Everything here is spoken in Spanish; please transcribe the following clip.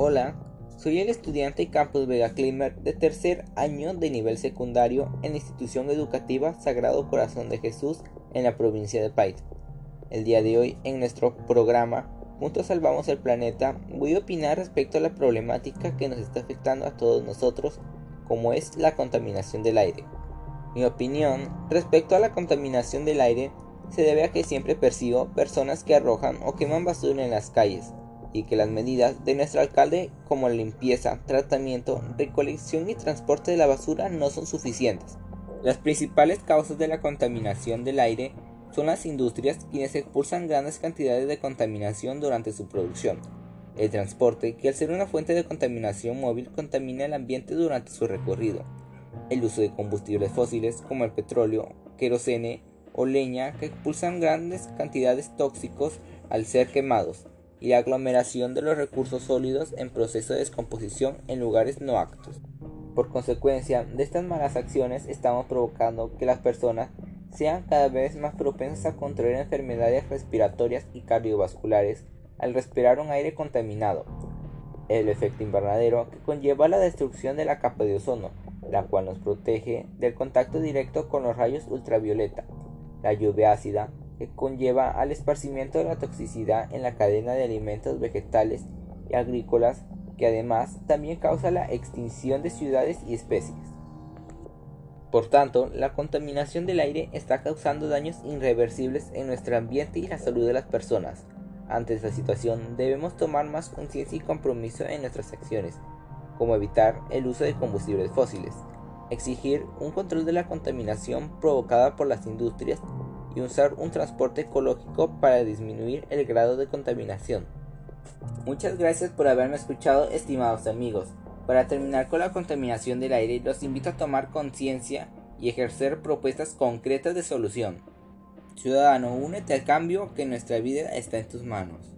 Hola, soy el estudiante Campus Vega Klimer de tercer año de nivel secundario en la institución educativa Sagrado Corazón de Jesús en la provincia de País. El día de hoy, en nuestro programa Juntos Salvamos el Planeta, voy a opinar respecto a la problemática que nos está afectando a todos nosotros, como es la contaminación del aire. Mi opinión respecto a la contaminación del aire se debe a que siempre percibo personas que arrojan o queman basura en las calles, y que las medidas de nuestro alcalde como limpieza, tratamiento, recolección y transporte de la basura no son suficientes. Las principales causas de la contaminación del aire son las industrias quienes expulsan grandes cantidades de contaminación durante su producción. El transporte, que al ser una fuente de contaminación móvil contamina el ambiente durante su recorrido. El uso de combustibles fósiles como el petróleo, querosene o leña que expulsan grandes cantidades tóxicos al ser quemados y la aglomeración de los recursos sólidos en proceso de descomposición en lugares no actos. Por consecuencia de estas malas acciones estamos provocando que las personas sean cada vez más propensas a contraer enfermedades respiratorias y cardiovasculares al respirar un aire contaminado. El efecto invernadero que conlleva la destrucción de la capa de ozono, la cual nos protege del contacto directo con los rayos ultravioleta. La lluvia ácida que conlleva al esparcimiento de la toxicidad en la cadena de alimentos vegetales y agrícolas que además también causa la extinción de ciudades y especies. Por tanto, la contaminación del aire está causando daños irreversibles en nuestro ambiente y la salud de las personas. Ante esta situación debemos tomar más conciencia y compromiso en nuestras acciones, como evitar el uso de combustibles fósiles, exigir un control de la contaminación provocada por las industrias y usar un transporte ecológico para disminuir el grado de contaminación. Muchas gracias por haberme escuchado estimados amigos. Para terminar con la contaminación del aire, los invito a tomar conciencia y ejercer propuestas concretas de solución. Ciudadano, únete al cambio que nuestra vida está en tus manos.